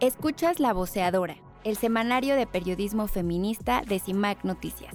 Escuchas La Voceadora, el semanario de periodismo feminista de CIMAC Noticias.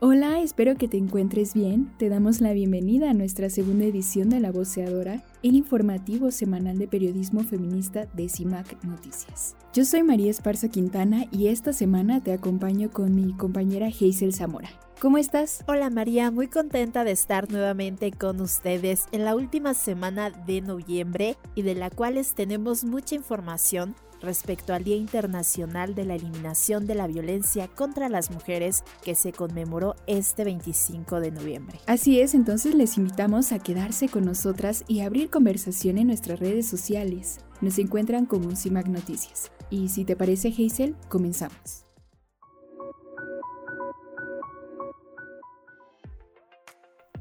Hola, espero que te encuentres bien. Te damos la bienvenida a nuestra segunda edición de La Voceadora, el informativo semanal de periodismo feminista de CIMAC Noticias. Yo soy María Esparza Quintana y esta semana te acompaño con mi compañera Hazel Zamora. ¿Cómo estás? Hola María, muy contenta de estar nuevamente con ustedes en la última semana de noviembre y de la cual tenemos mucha información respecto al Día Internacional de la Eliminación de la Violencia contra las Mujeres que se conmemoró este 25 de noviembre. Así es, entonces les invitamos a quedarse con nosotras y abrir conversación en nuestras redes sociales. Nos encuentran como CIMAC Noticias. Y si te parece, Hazel, comenzamos.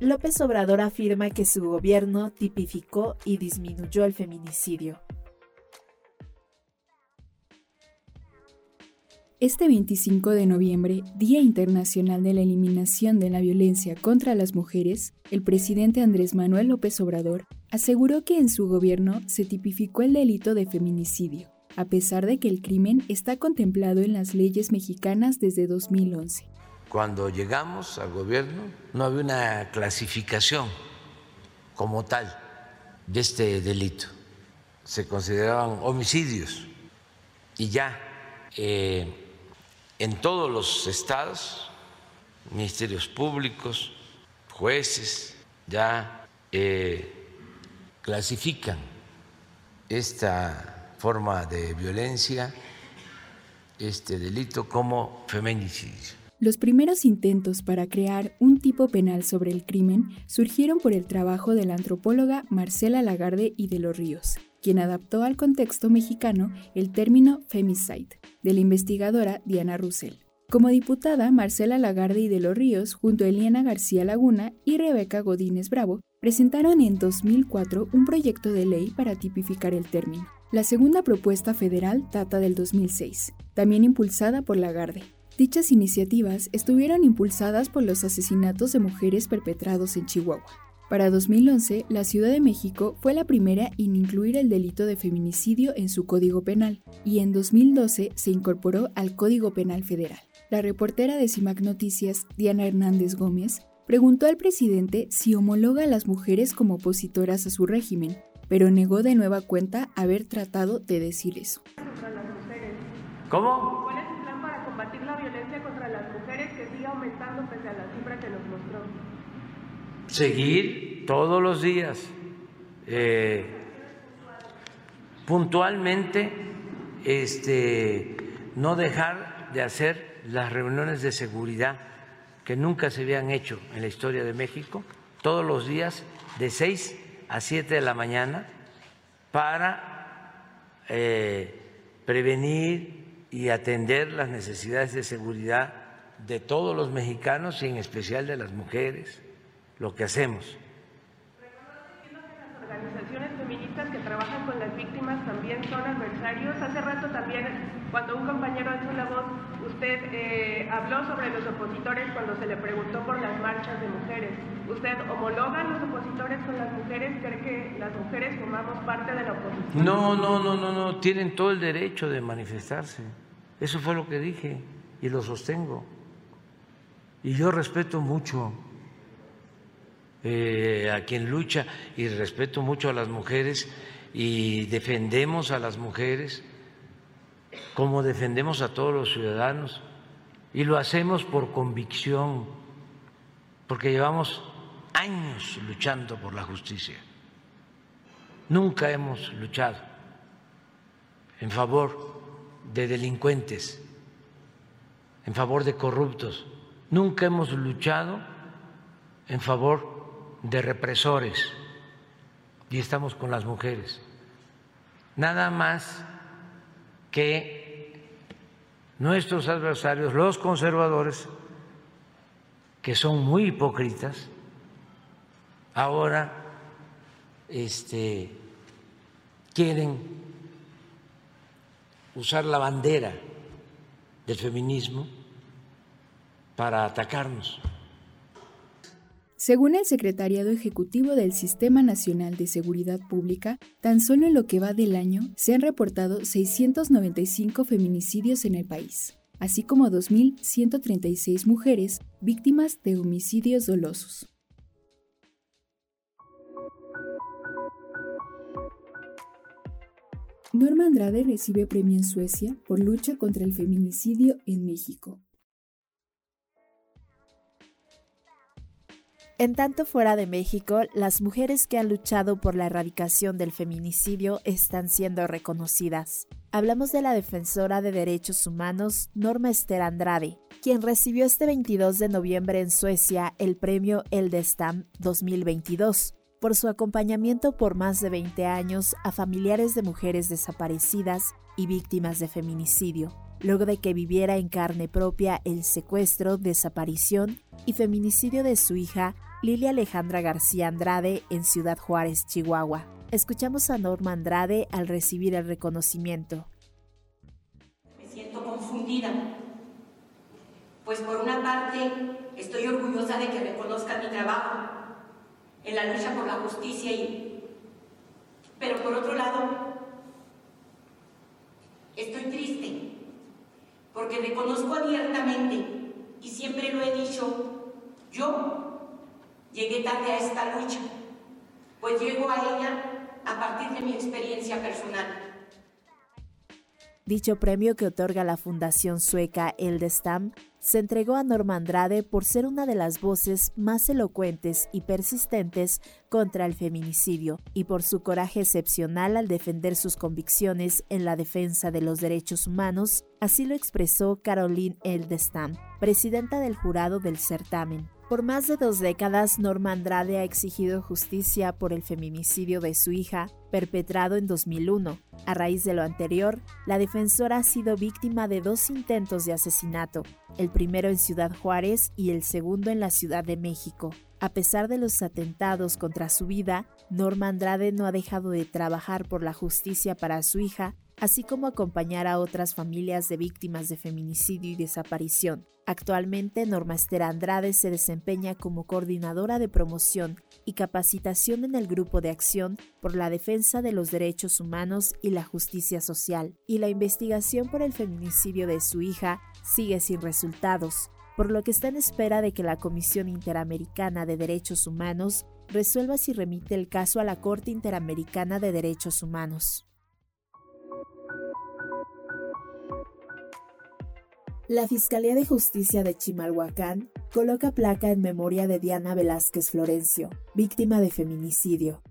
López Obrador afirma que su gobierno tipificó y disminuyó el feminicidio. Este 25 de noviembre, Día Internacional de la Eliminación de la Violencia contra las Mujeres, el presidente Andrés Manuel López Obrador aseguró que en su gobierno se tipificó el delito de feminicidio, a pesar de que el crimen está contemplado en las leyes mexicanas desde 2011. Cuando llegamos al gobierno no había una clasificación como tal de este delito. Se consideraban homicidios y ya eh, en todos los estados, ministerios públicos, jueces, ya eh, clasifican esta forma de violencia, este delito como feminicidio. Los primeros intentos para crear un tipo penal sobre el crimen surgieron por el trabajo de la antropóloga Marcela Lagarde y de los Ríos, quien adaptó al contexto mexicano el término femicide, de la investigadora Diana Russell. Como diputada, Marcela Lagarde y de los Ríos, junto a Eliana García Laguna y Rebeca Godínez Bravo, presentaron en 2004 un proyecto de ley para tipificar el término. La segunda propuesta federal data del 2006, también impulsada por Lagarde. Dichas iniciativas estuvieron impulsadas por los asesinatos de mujeres perpetrados en Chihuahua. Para 2011, la Ciudad de México fue la primera en incluir el delito de feminicidio en su Código Penal y en 2012 se incorporó al Código Penal Federal. La reportera de CIMAC Noticias, Diana Hernández Gómez, preguntó al presidente si homologa a las mujeres como opositoras a su régimen, pero negó de nueva cuenta haber tratado de decir eso. ¿Cómo? ¿Cuál es su plan para combatir la violencia contra las mujeres que sigue aumentando pese a la cifra que nos mostró? seguir todos los días, eh, puntualmente, este, no dejar de hacer las reuniones de seguridad que nunca se habían hecho en la historia de México, todos los días de 6 a 7 de la mañana, para eh, prevenir y atender las necesidades de seguridad de todos los mexicanos y en especial de las mujeres lo que hacemos. Las organizaciones feministas que trabajan con las víctimas también son adversarios. Hace rato también, cuando un compañero hizo la voz, usted eh, habló sobre los opositores cuando se le preguntó por las marchas de mujeres. ¿Usted homologa a los opositores con las mujeres? ¿Cree que las mujeres formamos parte de la oposición? No, no, no, no, no. Tienen todo el derecho de manifestarse. Eso fue lo que dije y lo sostengo. Y yo respeto mucho eh, a quien lucha y respeto mucho a las mujeres y defendemos a las mujeres como defendemos a todos los ciudadanos y lo hacemos por convicción, porque llevamos años luchando por la justicia. Nunca hemos luchado en favor de delincuentes, en favor de corruptos. Nunca hemos luchado en favor de represores y estamos con las mujeres. Nada más que nuestros adversarios, los conservadores, que son muy hipócritas, ahora este, quieren usar la bandera del feminismo para atacarnos. Según el Secretariado Ejecutivo del Sistema Nacional de Seguridad Pública, tan solo en lo que va del año se han reportado 695 feminicidios en el país, así como 2.136 mujeres víctimas de homicidios dolosos. Norma Andrade recibe premio en Suecia por lucha contra el feminicidio en México. En tanto fuera de México, las mujeres que han luchado por la erradicación del feminicidio están siendo reconocidas. Hablamos de la defensora de derechos humanos Norma Esther Andrade, quien recibió este 22 de noviembre en Suecia el premio Eldestam 2022 por su acompañamiento por más de 20 años a familiares de mujeres desaparecidas y víctimas de feminicidio luego de que viviera en carne propia el secuestro, desaparición y feminicidio de su hija Lilia Alejandra García Andrade en Ciudad Juárez, Chihuahua. Escuchamos a Norma Andrade al recibir el reconocimiento. Me siento confundida, pues por una parte estoy orgullosa de que reconozcan mi trabajo en la lucha por la justicia y pero por otro lado estoy triste porque reconozco abiertamente y siempre lo he dicho, yo llegué tarde a esta lucha, pues llego a ella a partir de mi experiencia personal. Dicho premio que otorga la Fundación Sueca Eldestam se entregó a Norma Andrade por ser una de las voces más elocuentes y persistentes contra el feminicidio y por su coraje excepcional al defender sus convicciones en la defensa de los derechos humanos, así lo expresó Caroline Eldestam, presidenta del jurado del certamen. Por más de dos décadas, Norma Andrade ha exigido justicia por el feminicidio de su hija, perpetrado en 2001. A raíz de lo anterior, la defensora ha sido víctima de dos intentos de asesinato, el primero en Ciudad Juárez y el segundo en la Ciudad de México. A pesar de los atentados contra su vida, Norma Andrade no ha dejado de trabajar por la justicia para su hija así como acompañar a otras familias de víctimas de feminicidio y desaparición. Actualmente, Norma Esther Andrade se desempeña como coordinadora de promoción y capacitación en el Grupo de Acción por la Defensa de los Derechos Humanos y la Justicia Social, y la investigación por el feminicidio de su hija sigue sin resultados, por lo que está en espera de que la Comisión Interamericana de Derechos Humanos resuelva si remite el caso a la Corte Interamericana de Derechos Humanos. La Fiscalía de Justicia de Chimalhuacán coloca placa en memoria de Diana Velázquez Florencio, víctima de feminicidio.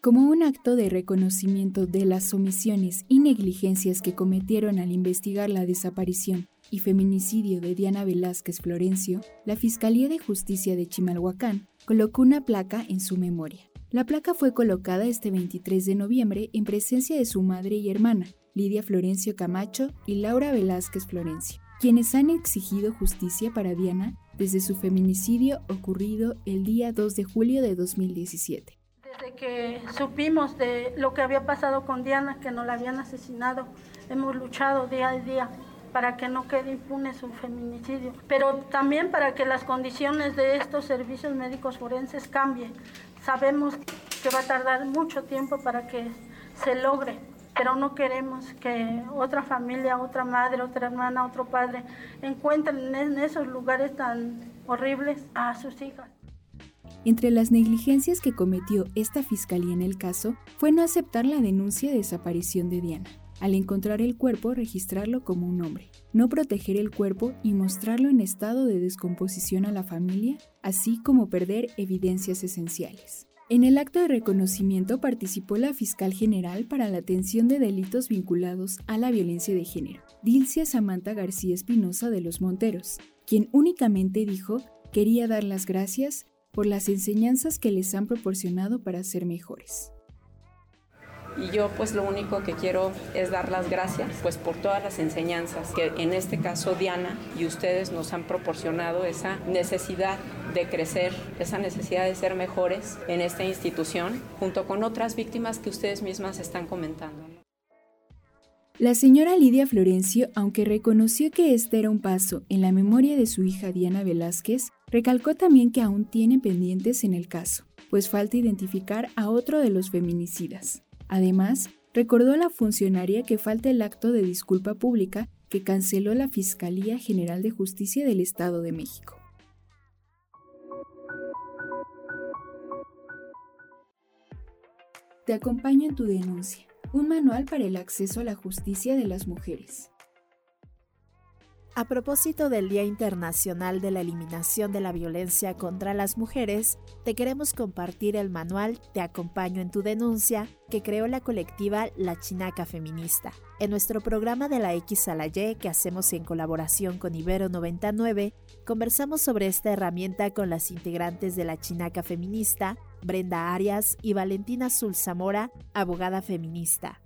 Como un acto de reconocimiento de las omisiones y negligencias que cometieron al investigar la desaparición y feminicidio de Diana Velázquez Florencio, la Fiscalía de Justicia de Chimalhuacán colocó una placa en su memoria. La placa fue colocada este 23 de noviembre en presencia de su madre y hermana, Lidia Florencio Camacho y Laura Velázquez Florencio, quienes han exigido justicia para Diana desde su feminicidio ocurrido el día 2 de julio de 2017. Desde que supimos de lo que había pasado con Diana, que nos la habían asesinado, hemos luchado día a día para que no quede impune su feminicidio, pero también para que las condiciones de estos servicios médicos forenses cambien. Sabemos que va a tardar mucho tiempo para que se logre, pero no queremos que otra familia, otra madre, otra hermana, otro padre encuentren en esos lugares tan horribles a sus hijas. Entre las negligencias que cometió esta fiscalía en el caso fue no aceptar la denuncia de desaparición de Diana. Al encontrar el cuerpo, registrarlo como un hombre, no proteger el cuerpo y mostrarlo en estado de descomposición a la familia, así como perder evidencias esenciales. En el acto de reconocimiento participó la fiscal general para la atención de delitos vinculados a la violencia de género, Dilcia Samantha García Espinosa de los Monteros, quien únicamente dijo quería dar las gracias por las enseñanzas que les han proporcionado para ser mejores. Y yo pues lo único que quiero es dar las gracias pues por todas las enseñanzas que en este caso Diana y ustedes nos han proporcionado esa necesidad de crecer, esa necesidad de ser mejores en esta institución junto con otras víctimas que ustedes mismas están comentando. La señora Lidia Florencio, aunque reconoció que este era un paso en la memoria de su hija Diana Velázquez, recalcó también que aún tiene pendientes en el caso, pues falta identificar a otro de los feminicidas. Además, recordó a la funcionaria que falta el acto de disculpa pública que canceló la Fiscalía General de Justicia del Estado de México. Te acompaño en tu denuncia, un manual para el acceso a la justicia de las mujeres. A propósito del Día Internacional de la Eliminación de la Violencia contra las Mujeres, te queremos compartir el manual Te acompaño en tu denuncia que creó la colectiva La Chinaca Feminista. En nuestro programa de la X a la Y que hacemos en colaboración con Ibero 99, conversamos sobre esta herramienta con las integrantes de La Chinaca Feminista, Brenda Arias y Valentina Zulzamora, abogada feminista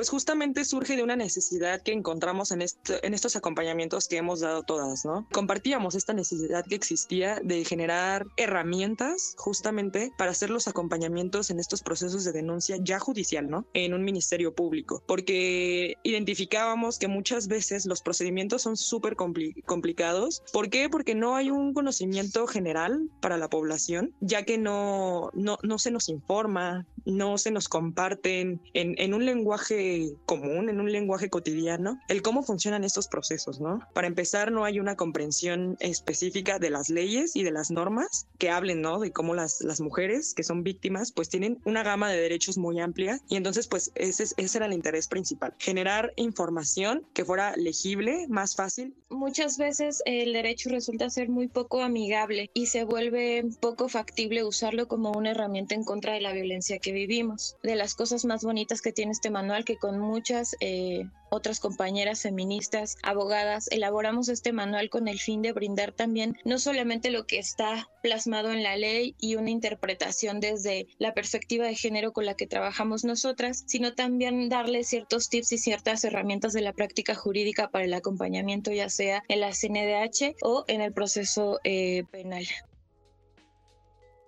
pues justamente surge de una necesidad que encontramos en, estos acompañamientos que hemos dado todas, ¿no? Compartíamos esta necesidad que existía de generar herramientas justamente para hacer los acompañamientos en estos procesos de denuncia ya judicial, ¿no? En un ministerio público, porque identificábamos que muchas veces los procedimientos son súper complicados. ¿Por qué? Porque no hay un conocimiento general para la población, ya que no, no, no se nos informa, no se nos comparten en, en un lenguaje común, en un lenguaje cotidiano, el cómo funcionan estos procesos, ¿no? Para empezar, no hay una comprensión específica de las leyes y de las normas que hablen, ¿no? De cómo las, las mujeres que son víctimas, pues tienen una gama de derechos muy amplia y entonces, pues ese, ese era el interés principal, generar información que fuera legible, más fácil. Muchas veces el derecho resulta ser muy poco amigable y se vuelve poco factible usarlo como una herramienta en contra de la violencia que vivimos. De las cosas más bonitas que tiene este manual, que con muchas eh, otras compañeras feministas, abogadas, elaboramos este manual con el fin de brindar también no solamente lo que está plasmado en la ley y una interpretación desde la perspectiva de género con la que trabajamos nosotras, sino también darle ciertos tips y ciertas herramientas de la práctica jurídica para el acompañamiento, ya sea en la CNDH o en el proceso eh, penal.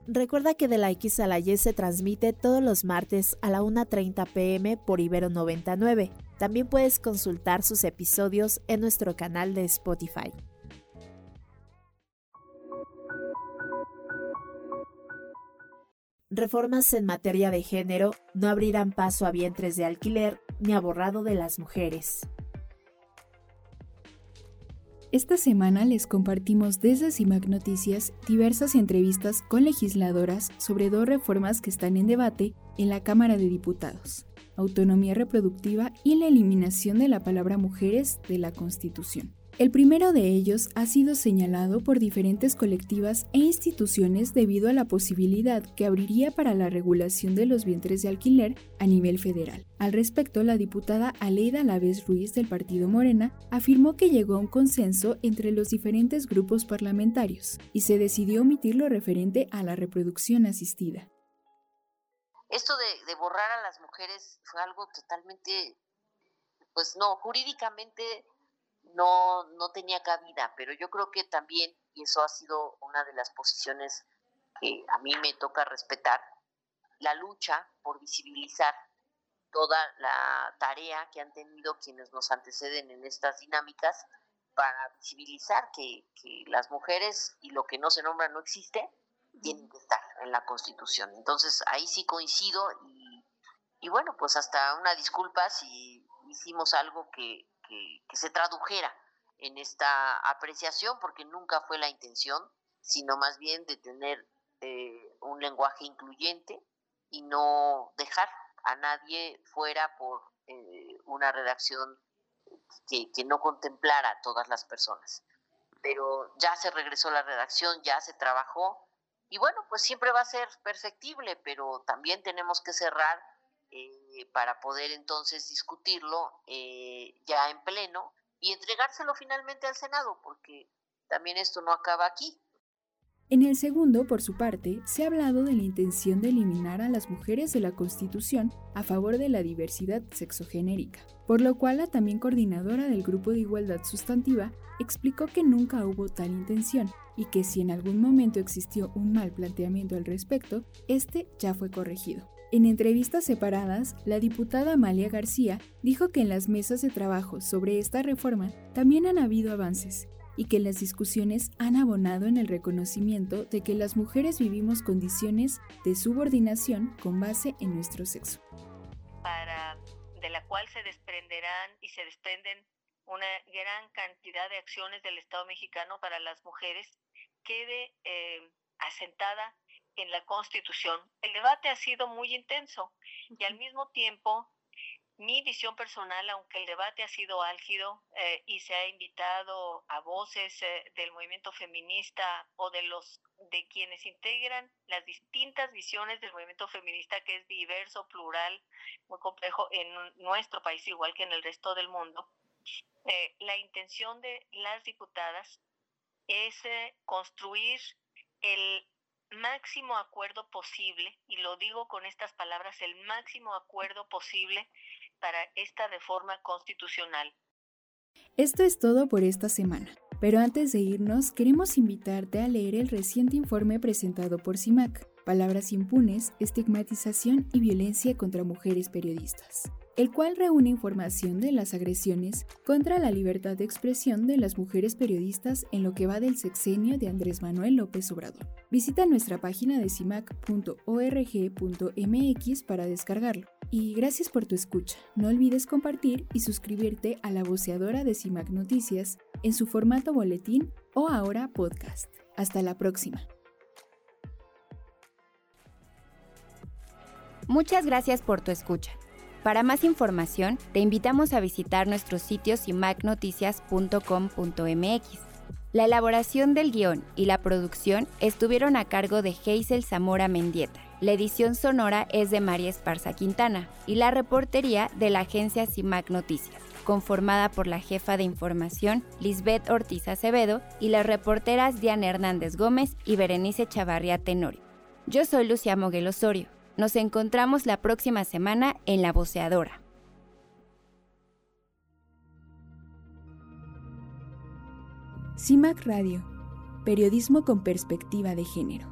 Recuerda que de la X a la Y se transmite todos los martes a la 1.30 pm por Ibero 99. También puedes consultar sus episodios en nuestro canal de Spotify. Reformas en materia de género no abrirán paso a vientres de alquiler ni a borrado de las mujeres. Esta semana les compartimos desde CIMAC Noticias diversas entrevistas con legisladoras sobre dos reformas que están en debate en la Cámara de Diputados, autonomía reproductiva y la eliminación de la palabra mujeres de la Constitución. El primero de ellos ha sido señalado por diferentes colectivas e instituciones debido a la posibilidad que abriría para la regulación de los vientres de alquiler a nivel federal. Al respecto, la diputada Aleida Laves Ruiz del Partido Morena afirmó que llegó a un consenso entre los diferentes grupos parlamentarios y se decidió omitir lo referente a la reproducción asistida. Esto de, borrar a las mujeres fue algo totalmente, pues no, jurídicamente no, no tenía cabida, pero yo creo que también, y eso ha sido una de las posiciones que a mí me toca respetar, la lucha por visibilizar toda la tarea que han tenido quienes nos anteceden en estas dinámicas para visibilizar que, las mujeres y lo que no se nombra no existe, tienen que estar en la Constitución. Entonces ahí sí coincido y, y bueno, pues hasta una disculpa si hicimos algo que, que, se tradujera en esta apreciación, porque nunca fue la intención, sino más bien de tener eh, un lenguaje incluyente y no dejar a nadie fuera por eh, una redacción que, que, no contemplara a todas las personas. Pero ya se regresó la redacción, ya se trabajó y bueno, pues siempre va a ser perfectible, pero también tenemos que cerrar eh, para poder entonces discutirlo eh, ya en pleno y entregárselo finalmente al Senado, porque también esto no acaba aquí. En el segundo, por su parte, se ha hablado de la intención de eliminar a las mujeres de la Constitución a favor de la diversidad sexogenérica, por lo cual la también coordinadora del Grupo de Igualdad Sustantiva explicó que nunca hubo tal intención y que si en algún momento existió un mal planteamiento al respecto, este ya fue corregido. En entrevistas separadas, la diputada Amalia García dijo que en las mesas de trabajo sobre esta reforma también han habido avances y que las discusiones han abonado en el reconocimiento de que las mujeres vivimos condiciones de subordinación con base en nuestro sexo. Para, de la cual se desprenderán y se desprenden una gran cantidad de acciones del Estado mexicano para las mujeres, quede eh, asentada en la Constitución. El debate ha sido muy intenso y al mismo tiempo mi visión personal, aunque el debate ha sido álgido eh, y se ha invitado a voces eh, del movimiento feminista o de los de quienes integran las distintas visiones del movimiento feminista que es diverso, plural, muy complejo en nuestro país igual que en el resto del mundo. Eh, la intención de las diputadas es construir el máximo acuerdo posible, y lo digo con estas palabras, el máximo acuerdo posible para esta reforma constitucional. Esto es todo por esta semana. Pero antes de irnos, queremos invitarte a leer el reciente informe presentado por CIMAC, Palabras impunes, estigmatización y violencia contra mujeres periodistas el cual reúne información de las agresiones contra la libertad de expresión de las mujeres periodistas en lo que va del sexenio de Andrés Manuel López Obrador. Visita nuestra página de cimac.org.mx para descargarlo. Y gracias por tu escucha. No olvides compartir y suscribirte a la voceadora de CIMAC Noticias en su formato boletín o ahora podcast. Hasta la próxima. Muchas gracias por tu escucha. Para más información, te invitamos a visitar nuestro sitio cimacnoticias.com.mx. La elaboración del guion y la producción estuvieron a cargo de Hazel Zamora Mendieta. La edición sonora es de María Esparza Quintana y la reportería de la agencia CIMAC Noticias, conformada por la jefa de información Lisbeth Ortiz Acevedo y las reporteras Diana Hernández Gómez y Berenice Chavarria Tenorio. Yo soy Lucia Moguel Osorio. Nos encontramos la próxima semana en La Voceadora. CIMAC Radio, periodismo con perspectiva de género.